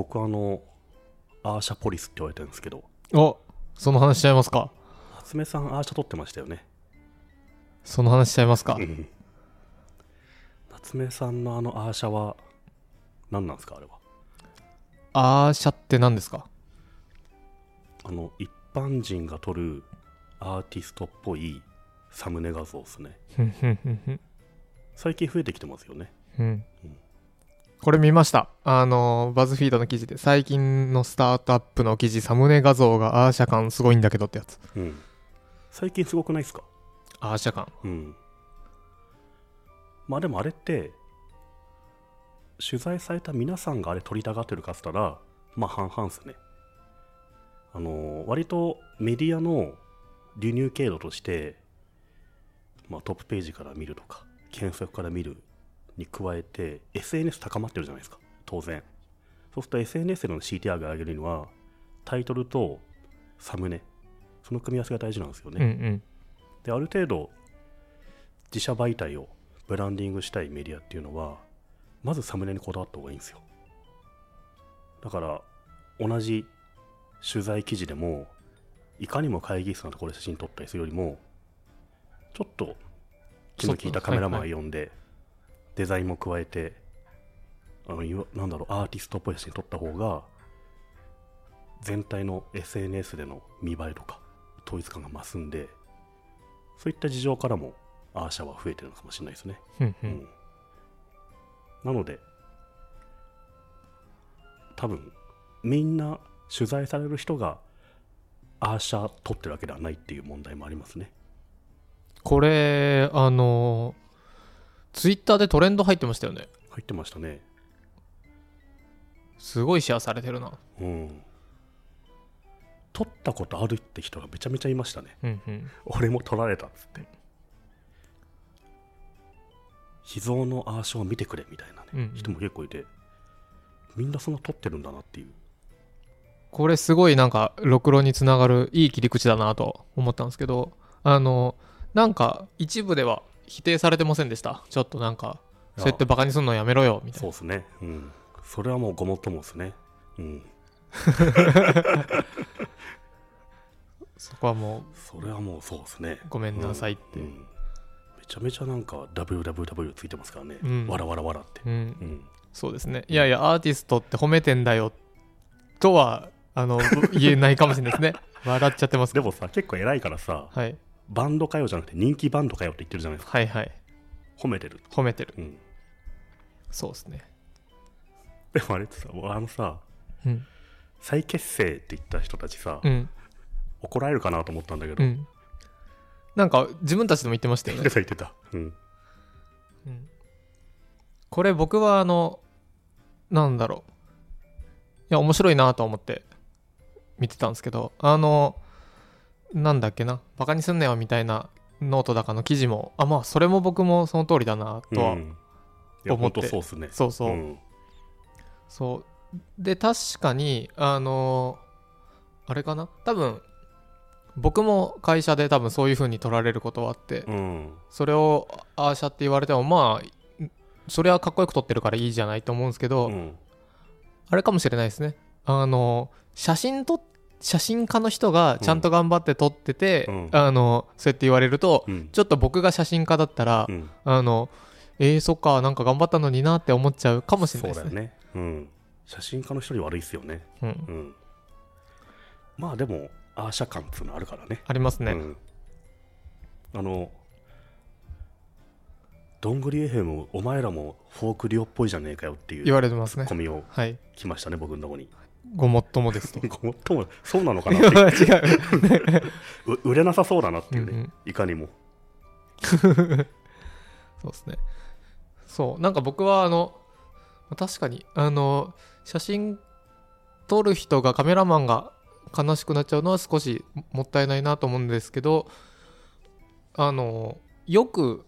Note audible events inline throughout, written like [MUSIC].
僕あのアーシャポリスって言われてるんですけど。おその話しちゃいますか。夏目さんアーシャ撮ってましたよね。その話しちゃいますか。うん。夏目さんのあのアーシャは何なんですかあれは？アーシャって何ですか？あの一般人が撮るアーティストっぽいサムネ画像ですね。最近増えてきてますよね。うんこれ見ました。あのバズフィードの記事で最近のスタートアップの記事サムネ画像がアーシャ感すごいんだけどってやつ。うん。最近すごくないですか？アーシャ感。うん。まあでもあれって取材された皆さんがあれ撮りたがってるかっつったらまあ半々っすね。あの割とメディアの流入経路として、まあ、トップページから見るとか検索から見るに加えて SNS 高まってるじゃないですか。当然。そうすると SNS での CTR が上げるにはタイトルとサムネ。その組み合わせが大事なんですよね、うんうん。である程度自社媒体をブランディングしたいメディアっていうのはまずサムネにこだわった方がいいんですよ。だから同じ取材記事でもいかにも会議室のところで写真撮ったりするよりもちょっと気の利いたカメラマンを呼んでデザインも加えてあのいわなんだろうアーティストっぽい写真撮った方が全体の SNS での見栄えとか統一感が増すんでそういった事情からもアーシャは増えてるのかもしれないですね。うんんなので多分みんな取材される人がアーシャ撮ってるわけではないっていう問題もありますね。これあのツイッターでトレンド入ってましたよね入ってましたね。すごいシェアされてるなうん。撮ったことあるって人がめちゃめちゃいましたね。うんうん俺も撮られたっつって。秘蔵のアーシャを見てくれみたいなね、うんうん人も結構いて、みんなそんな撮ってるんだなっていう。これすごいなんかろくろにつながるいい切り口だなと思ったんですけどあのなんか一部では否定されてませんでした？ちょっとなんかそうやってバカにすんのやめろよみたいなそうですね。うん。それはもうごもっともですね。うん。そこはもそれはもうそうですね。うごめんなさいってうんうんめちゃめちゃなんか WWW ついてますからね。うんわらわらわらって。うんうん。そうですねいやいやアーティストって褒めてんだよとはあの言えないかもしれないですね [LAUGHS] 笑っちゃってますでもさ、結構偉いからさ、はいバンドかよじゃなくて人気バンドかよって言ってるじゃないですか。はいはい褒めてる。褒めてるうん。そうですねでもあれってさ、あのさ、うん再結成って言った人たちさ、うん怒られるかなと思ったんだけど、うんなんか自分たちでも言ってましたよね [LAUGHS] 言ってた言ってた。うん。うんこれ僕はあのなんだろういや面白いなと思って見てたんですけどあのなんだっけなバカにすんなよみたいなノートだかの記事もあまあそれも僕もその通りだなとは、思って本当そうっすね。そうそう、ん。そう。で確かにあのあれかな？多分僕も会社で多分そういう風に取られることはあって、うん。それをアーシャって言われてもまあそれはかっこよく撮ってるからいいじゃないと思うんですけど、うん。あれかもしれないですね。あの写真と写真家の人がちゃんと頑張って撮ってて、うんあのそうやって言われると、うん。ちょっと僕が写真家だったら、うん。あのえー、そっかなんか頑張ったのになって思っちゃうかもしれないですねそうだよね。うん。写真家の人に悪いっすよね。うん、うん。まあでも、アーシャ感っていうのあるからね。ありますね、うん。あの、どんぐりエヘム、お前らもフォークリオっぽいじゃねえかよっていう言われてますねコミをはい来ましたね、僕のとこに。ごもっともですと。[LAUGHS] ごもっとも、そうなのか違なって。う。[LAUGHS] う売れなさそうだなっていうね、うんうん。いかにも。[LAUGHS] そうですね。そう。なんか僕はあの確かにあの写真撮る人がカメラマンが悲しくなっちゃうのは少しもったいないなと思うんですけどあのよく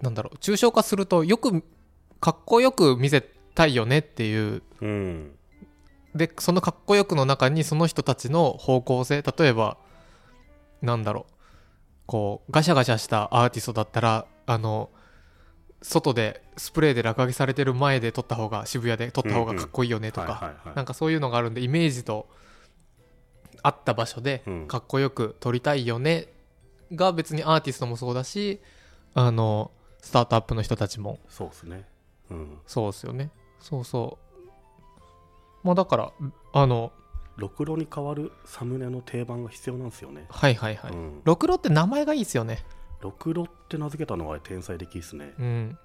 なんだろう抽象化するとよくかっこよく見せたいよねっていううん。でそのかっこよくの中にその人たちの方向性例えばなんだろう。こうガシャガシャしたアーティストだったらあの外でスプレーで落書きされてる前で撮った方が渋谷で撮った方がかっこいいよねとか、なんかそういうのがあるんでイメージと合った場所でうん。かっこよく撮りたいよねが別にアーティストもそうだしあのスタートアップの人たちも。そうですね。うん。そうですよね。そうそうまあだからあのろくろに代わるサムネの定番が必要なんですよね、はいはいはい、うん。ろくろって名前がいいですよね。ろくろって名付けたのは天才的ですね。うん。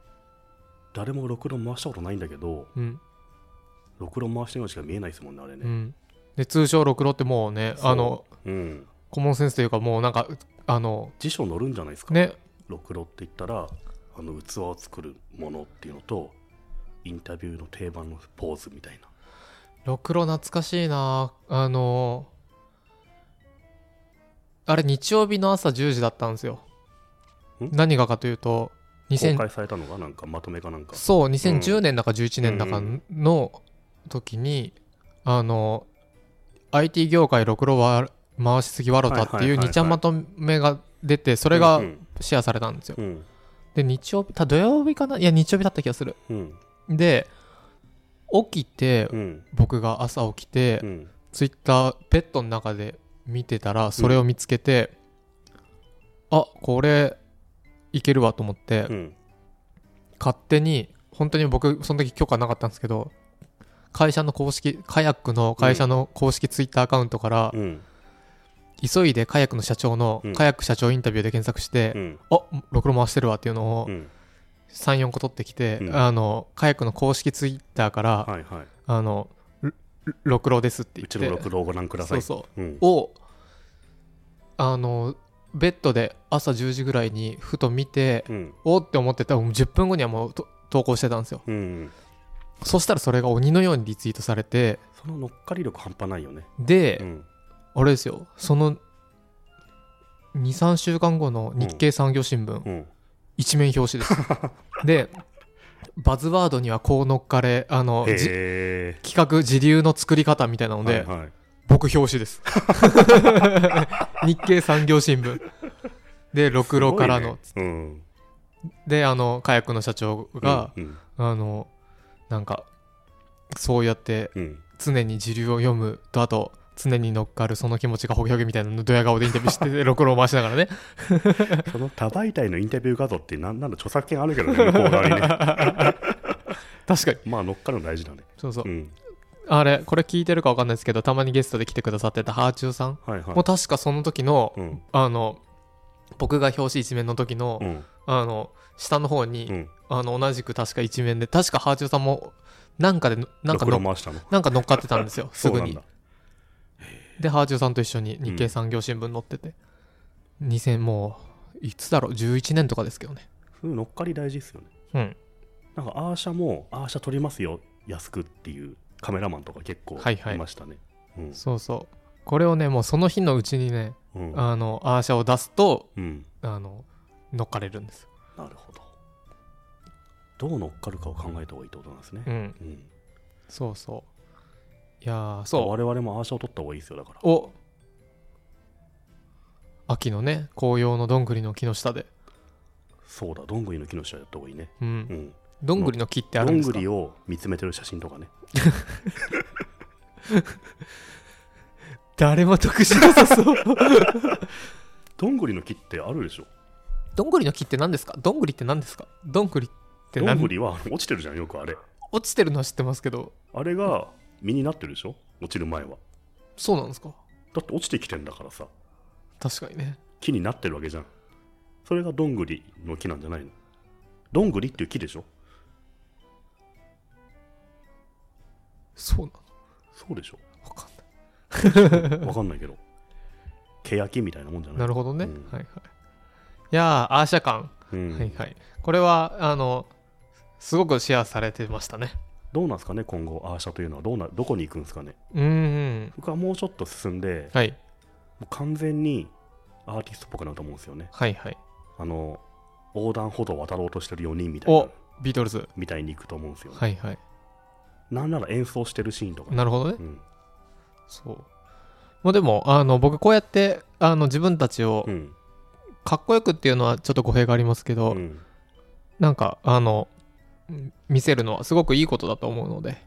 誰もろくろ回したことないんだけどうん。ろくろ回してるのしか見えないですもんねあれね、うん。で通称ろくろってもうねそう。あのうん、コモンセンスというかもうなんかあの辞書載るんじゃないですか、ね。ろくろって言ったらあの器を作るものっていうのとインタビューの定番のポーズみたいなろくろ懐かしいな。あのあれ日曜日の朝10時だったんですよ。ん？何がかというと公2000開されたのがなんかまとめかなんか。そう2010年だか11年だかうんの時に、あの IT 業界ろくろは回しすぎわろたってはいうはいはい。2ちゃんまとめが出てそれがうん。シェアされたんですよ。うん。で日曜日た土曜日かな？いや日曜日だった気がする。うん。で起きてうん。僕が朝起きてうん。ツイッターベッドの中で見てたらそれを見つけて、あこれいけるわと思って、うん。勝手に本当に僕その時許可なかったんですけど会社の公式カヤックの会社の公式ツイッターアカウントから、うん。急いでカヤックの社長の、うん。カヤック社長インタビューで検索して、うん。あろくろ回してるわっていうのをうん34個取ってきて、うん。あのカヤックの公式ツイッターから、はいはい。あのろろくろですって言うって。ちのろくろをご覧ください。そうそう。うん。をあのベッドで朝10時ぐらいにふと見てうん。おって思ってたらもう10分後にはもうと投稿してたんですよ。うん。そしたらそれが鬼のようにリツイートされてその乗っかり力半端ないよね。で、うん。あれですよ。その23週間後の日経産業新聞、うん一面表紙です。[LAUGHS] でバズワードにはこう乗っかれあの企画時流の作り方みたいなえので、はいはい。僕表紙です。[LAUGHS] [LAUGHS] 日経産業新聞。でろくろからの、ね。うん。であのカヤックの社長が、うんあのなんかそうやってうん。常に時流を読むとあと常に乗っかるその気持ちがホゲホゲみたいなのドヤ顔でインタビューしててろくろを回しながらね。その多媒体のインタビュー画像ってなんなんだ著作権あるけどね [LAUGHS] 向こう側にね。確かに。まあ乗っかるの大事だね。そうそう、うん。あれこれ聞いてるか分かんないですけどたまにゲストで来てくださってたハーチューさん。はいはい。も確かその時の、うん。あの僕が表紙一面の時の、うんあの下の方に、うん。あの同じく確か一面で確かハーチューさんもなんかでなんかのなんか乗っかってたんですよすぐにでハーチューさんと一緒に日経産業新聞載ってて、2000もういつだろう？11年とかですけどね。そういう乗っかり大事ですよね。うん。なんかアーシャもアーシャ撮りますよ安くっていうカメラマンとか結構はいましたね。うん。そうそう。これをねもうその日のうちにねうん。あのアーシャを出すとうん。あの乗っかれるんです。なるほど。どう乗っかるかを考えた方がいいってことなんですね。うん。うん。そうそう。いやーそう。我々もアーシャを撮った方がいいですよだから。お。秋のね紅葉のどんぐりの木の下で。そうだどんぐりの木の下やった方がいいね。ううん。んどんぐりの木ってあどんるんですか？ぐりを見つめてる写真とかね。[LAUGHS] 誰も得しなさそう。[LAUGHS] どんぐりの木ってあるでしょ？どんぐりの木って何ですか？どんぐりって何ですか？どんぐりって何？どんぐりは落ちてるじゃんよくあれ。落ちてるのは知ってますけど。あれが実になってるでしょ？落ちる前は。そうなんですか？だって落ちてきてんだからさ。確かにね。木になってるわけじゃん。それがどんぐりの木なんじゃないの？どんぐりっていう木でしょ？そうなの？そうでしょ？わかんない。[LAUGHS] わかんないけど。欅みたいなもんじゃない？なるほどね、うん。はいはい。いやーアーシャ感、うん。はいはい。これはあのすごくシェアされてましたねどうなんですかね今後アーシャというのは。どうなどこに行くんですかね。うーん。僕はもうちょっと進んではい。もう完全にアーティストっぽくなると思うんですよね。はいはい。あの横断歩道を渡ろうとしてる4人みたいなおビートルズ。みたいに行くと思うんですよ、ね。はいはい。なんなら演奏してるシーンとか。ね、なるほどね。うん。そう。まあでもあの僕こうやってあの自分たちをうん。かっこよくっていうのはちょっと語弊がありますけど、うん。なんかあのうん見せるのはすごくいいことだと思うので。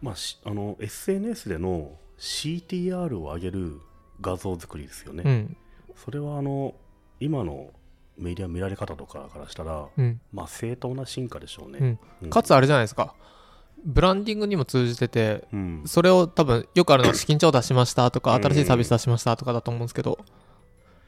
まあ、しあの SNS での CTR を上げる画像作りですよね、うん。それはあの今のメディア見られ方とかからしたら、うん。まあ、正当な進化でしょうね、かつあれじゃないですか。ブランディングにも通じててうん。それを多分よくあるのは資金調達しましたとかうん。新しいサービス出しましたとかだと思うんですけど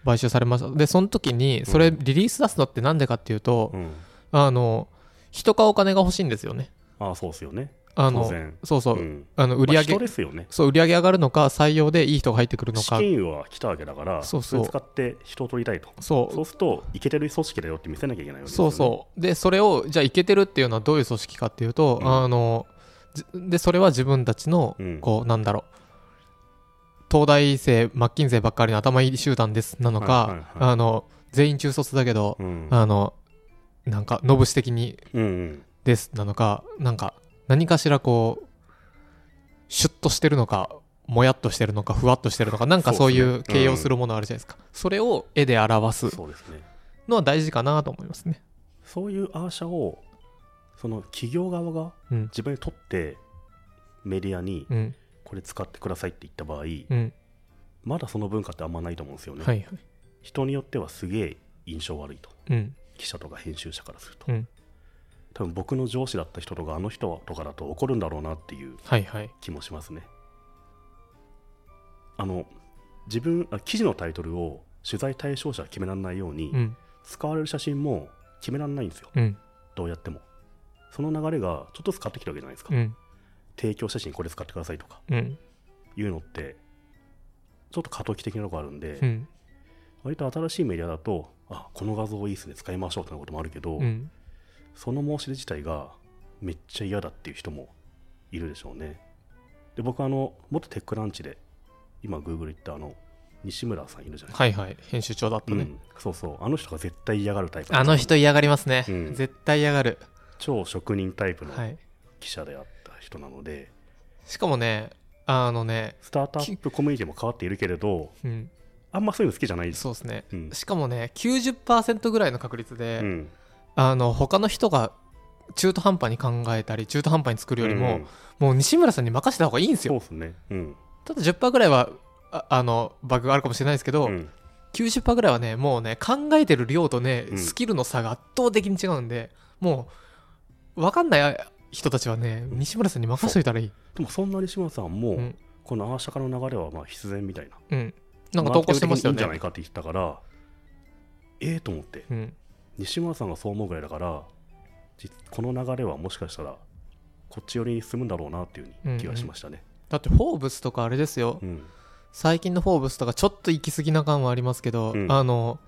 買収されました。でその時にそれリリース出すのってなんでかっていうとうん。あの人かお金が欲しいんですよね。ああそうですよね。あの当然。そうそう、ん。あの売り上げ、まあ人ですよね。そう売り上げ上がるのか採用でいい人が入ってくるの資か金は来たわけだからそうそう。れ使って人を取りたいと。そう。そうするとイケてる組織だよって見せなきゃいけないわけですよ、ね、そうそう。でそれをじゃあいけてるっていうのはどういう組織かっていうと、うん。あのじでそれは自分たちのうん。こうなんだろう。東大生マッキンゼばっかりの頭いい集団ですなのか、はいはいはい。あの全員中卒だけど、うん。あのなんかノブシ的にですなのかなんか何かしらこうシュッとしてるのかもやっとしてるのかふわっとしてるのか [LAUGHS] なんかそういう形容するものあるじゃないですか、それを絵で表すのは大事かなと思いますね。そういうアーシャをその企業側がうん。自分に取ってメディアにうん。これ使ってくださいって言った場合、うん。まだその文化ってあんまないと思うんですよね、人によってはすげえ印象悪いと。うん記者とか編集者からすると、うん。多分僕の上司だった人とかあの人とかだと怒るんだろうなっていうはいはい。気もしますね。あの自分あ記事のタイトルを取材対象者は決められないように、うん。使われる写真も決められないんですよ。うん。どうやっても。その流れがちょっとずつ変わってきてるわけじゃないですか、うん。提供写真これ使ってくださいとかうん。いうのってちょっと過渡期的なとこあるんで、うん割と新しいメディアだとあこの画像いいですね使いましょうってなこともあるけど、うん。その申し出自体がめっちゃ嫌だっていう人もいるでしょうね。で僕あの元テックランチで今 Google 行ったあの西村さんいるじゃないですか、はいはい。編集長だったね、うん、そうそう。あの人が絶対嫌がるタイプあの人嫌がりますね、うん。絶対嫌がる。超職人タイプのはい。記者であった人なので、しかもねあのねスタートアップコミュニティも変わっているけれどうんあんまそういうの好きじゃない。そうですね。うん。しかもね90%ぐらいの確率で、うん。あの他の人が中途半端に考えたり中途半端に作るよりも、うん。もう西村さんに任せた方がいいんですよ。そうですね。うん。ただ10%ぐらいはああのバグがあるかもしれないですけど、うん。90%ぐらいはねもうね考えてる量とね、うん。スキルの差が圧倒的に違うんでもう分かんない人たちはね西村さんに任せといたらいい。でもそんな西村さんも、うん。このアーシャカの流れはまあ必然みたいな。うんなんか投稿してましたよマーケティング的にいいんじゃないねかって言ってたからええと思って。うん。西村さんがそう思うぐらいだからじこの流れはもしかしたらこっち寄りに進むんだろうなっていう気がしましたね。だってフォーブスとかあれですよ。うん。最近のフォーブスとかちょっと行き過ぎな感はありますけど、うん。あの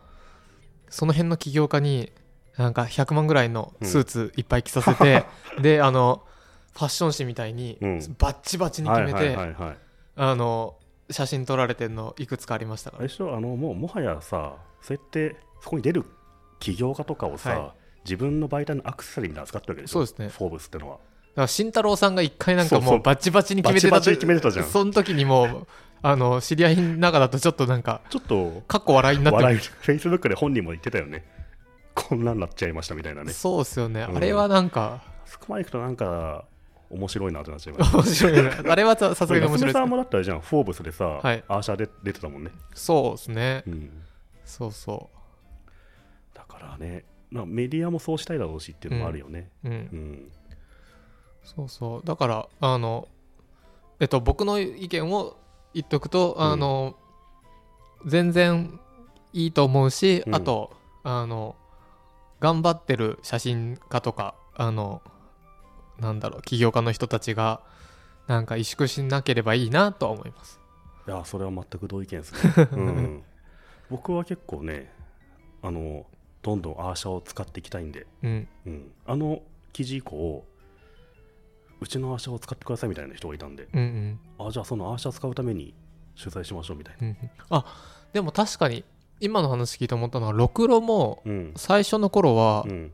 その辺の起業家になんか100万ぐらいのスーツいっぱい着させて、[LAUGHS] であのファッション誌みたいにうん。バッチバチに決めて、あの写真撮られてるのいくつかありましたから。あれでしょ？あのもうもはやさそうやってそこに出る起業家とかをさ、は自分の媒体のアクセサリーみたいなの扱ってるわけでしょ？そうですね。フォーブスってのは。だから慎太郎さんが一回なんかもうバッチバチに決めてたバチバチに決めてたじゃん。その時にもう [LAUGHS] あの知り合いの中だとちょっとなんかちょっとかっこ笑いになって笑フェイスブックで本人も言ってたよね。こんなんなっちゃいましたみたいなね。そうですよね、うん。あれはなんかそこまで行くとなんか面白いなってなっちゃいます。面白いね。あれはささすがに面白いですね。娘さんもだったらじゃんフォーブスでさ、はい。アーシャーで出てたもんね、そうですね。うん、そうそだからねまあメディアもそうしたいだろうしっていうのもあるよね。ううん。うん。そうそう。だからあのえっと僕の意見を言っとくと、あの全然いいと思うし、うん。あとあの頑張ってる写真家とかあのなんだろう起業家の人たちがなんか萎縮しなければいいなとは思います。いやそれは全く同意見ですね、[LAUGHS] うん、僕は結構ねあのどんどんアーシャを使っていきたいんで、うん。うん、あの記事以降うちのアーシャを使ってくださいみたいな人がいたんで。うんうん。あじゃあそのアーシャ使うために取材しましょうみたいな。うんうん。あでも確かに今の話聞いて思ったのはろくろもうん、最初の頃は、うん、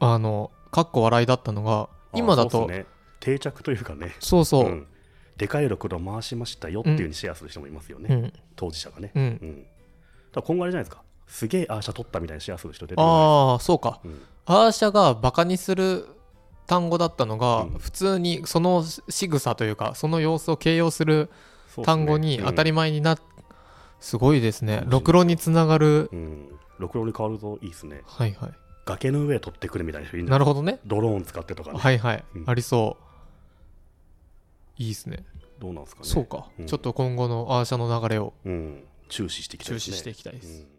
あのかっこ笑いだったのが今だと。ね、定着というかね。そうう。ん。でかいろくろ回しましたよっていうふうにシェアする人もいますよね、うん。当事者がね、うん。うん、だ今後あれじゃないですか。すげえアーシャ取ったみたいにシェアする人出てくるああそうか。アーシャがバカにする単語だったのが、うん。普通にその仕草というかその様子を形容する単語に当たり前になっ、すごいですね。ろくろにつながる。ろくろに変わるといいですね。はいはい崖の上取ってくるみたいな人いるなるほどね。ドローン使ってとかね、はいはい、うん。ありそう。いいですね。どうなんですかね。そうか、うん。ちょっと今後のアーシャの流れを。うん、注視していきたいですね。注視していきたいです。うん